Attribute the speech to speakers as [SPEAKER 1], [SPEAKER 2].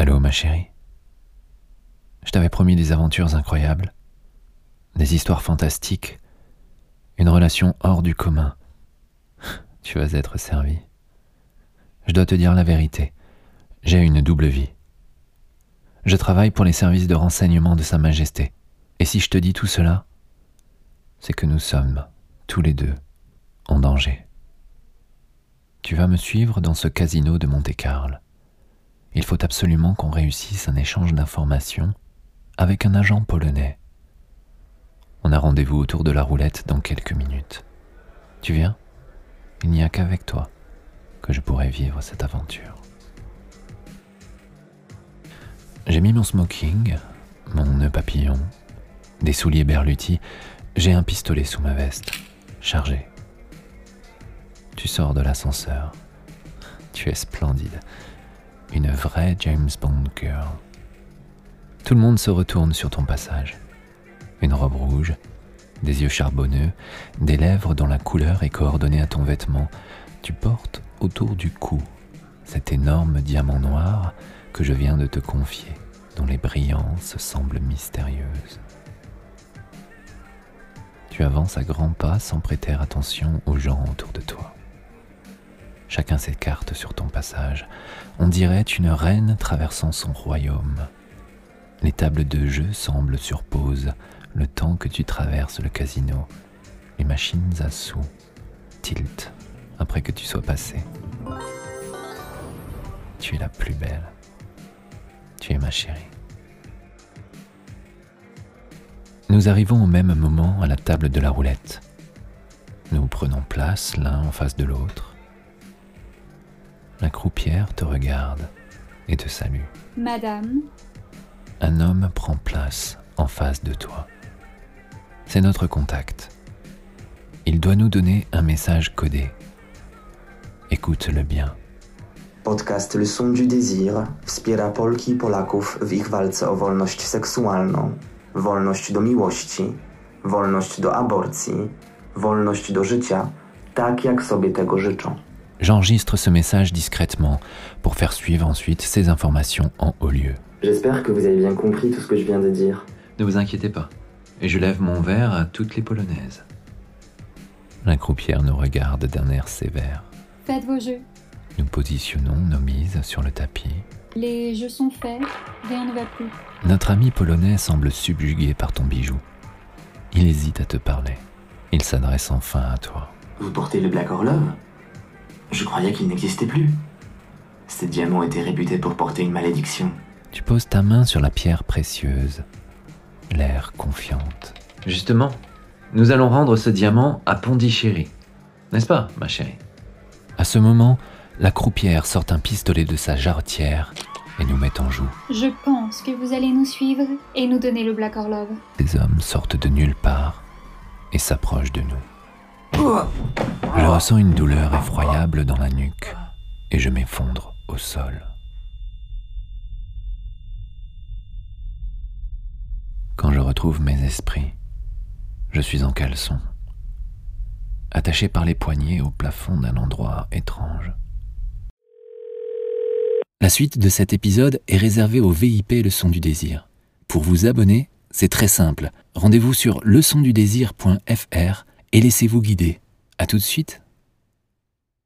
[SPEAKER 1] Allô, ma chérie Je t'avais promis des aventures incroyables, des histoires fantastiques, une relation hors du commun. Tu vas être servi. Je dois te dire la vérité. J'ai une double vie. Je travaille pour les services de renseignement de Sa Majesté. Et si je te dis tout cela, c'est que nous sommes, tous les deux, en danger. Tu vas me suivre dans ce casino de Monte-Carlo. Il faut absolument qu'on réussisse un échange d'informations avec un agent polonais. On a rendez-vous autour de la roulette dans quelques minutes. Tu viens? Il n'y a qu'avec toi que je pourrai vivre cette aventure. J'ai mis mon smoking, mon nœud papillon, des souliers berlutis, j'ai un pistolet sous ma veste, chargé. Tu sors de l'ascenseur. Tu es splendide. Une vraie James Bond girl. Tout le monde se retourne sur ton passage. Une robe rouge, des yeux charbonneux, des lèvres dont la couleur est coordonnée à ton vêtement. Tu portes autour du cou cet énorme diamant noir que je viens de te confier, dont les brillances semblent mystérieuses. Tu avances à grands pas sans prêter attention aux gens autour de toi. Chacun s'écarte sur ton passage. On dirait une reine traversant son royaume. Les tables de jeu semblent sur pause le temps que tu traverses le casino. Les machines à sous tilt après que tu sois passé. Tu es la plus belle. Tu es ma chérie. Nous arrivons au même moment à la table de la roulette. Nous prenons place l'un en face de l'autre. La croupière te regarde et te salue.
[SPEAKER 2] Madame,
[SPEAKER 1] Un homme prend place en face de toi. C'est notre contact. Il doit nous donner un message codé. Écoute-le bien.
[SPEAKER 3] Podcast Le Son du Désir wspiera Polki i Polaków w ich walce o wolność seksualną, wolność do miłości, wolność do aborcji, wolność do życia, tak jak sobie tego życzą.
[SPEAKER 1] J'enregistre ce message discrètement pour faire suivre ensuite ces informations en haut lieu.
[SPEAKER 3] J'espère que vous avez bien compris tout ce que je viens de dire.
[SPEAKER 1] Ne vous inquiétez pas. Et je lève mon verre à toutes les polonaises. La croupière nous regarde d'un air sévère.
[SPEAKER 2] faites vos jeux.
[SPEAKER 1] Nous positionnons nos mises sur le tapis.
[SPEAKER 2] Les jeux sont faits, rien ne va plus.
[SPEAKER 1] Notre ami polonais semble subjugué par ton bijou. Il hésite à te parler. Il s'adresse enfin à toi.
[SPEAKER 3] Vous portez le Black Orlov Je croyais qu'il n'existait plus. Ces diamants étaient réputés pour porter une malédiction.
[SPEAKER 1] Tu poses ta main sur la pierre précieuse, l'air confiante. Justement, nous allons rendre ce diamant à Pondichéry. N'est-ce pas, ma chérie? À ce moment, la croupière sort un pistolet de sa jarretière et nous met en joue.
[SPEAKER 2] Je pense que vous allez nous suivre et nous donner le Black Orlov.
[SPEAKER 1] Ces hommes sortent de nulle part et s'approchent de nous. Je ressens une douleur effroyable dans la nuque et je m'effondre au sol. Quand je retrouve mes esprits, je suis en caleçon, attaché par les poignets au plafond d'un endroit étrange. La suite de cet épisode est réservée au VIP Le Son du Désir. Pour vous abonner, c'est très simple. Rendez-vous sur leçondudésir.fr et laissez-vous guider. À tout de suite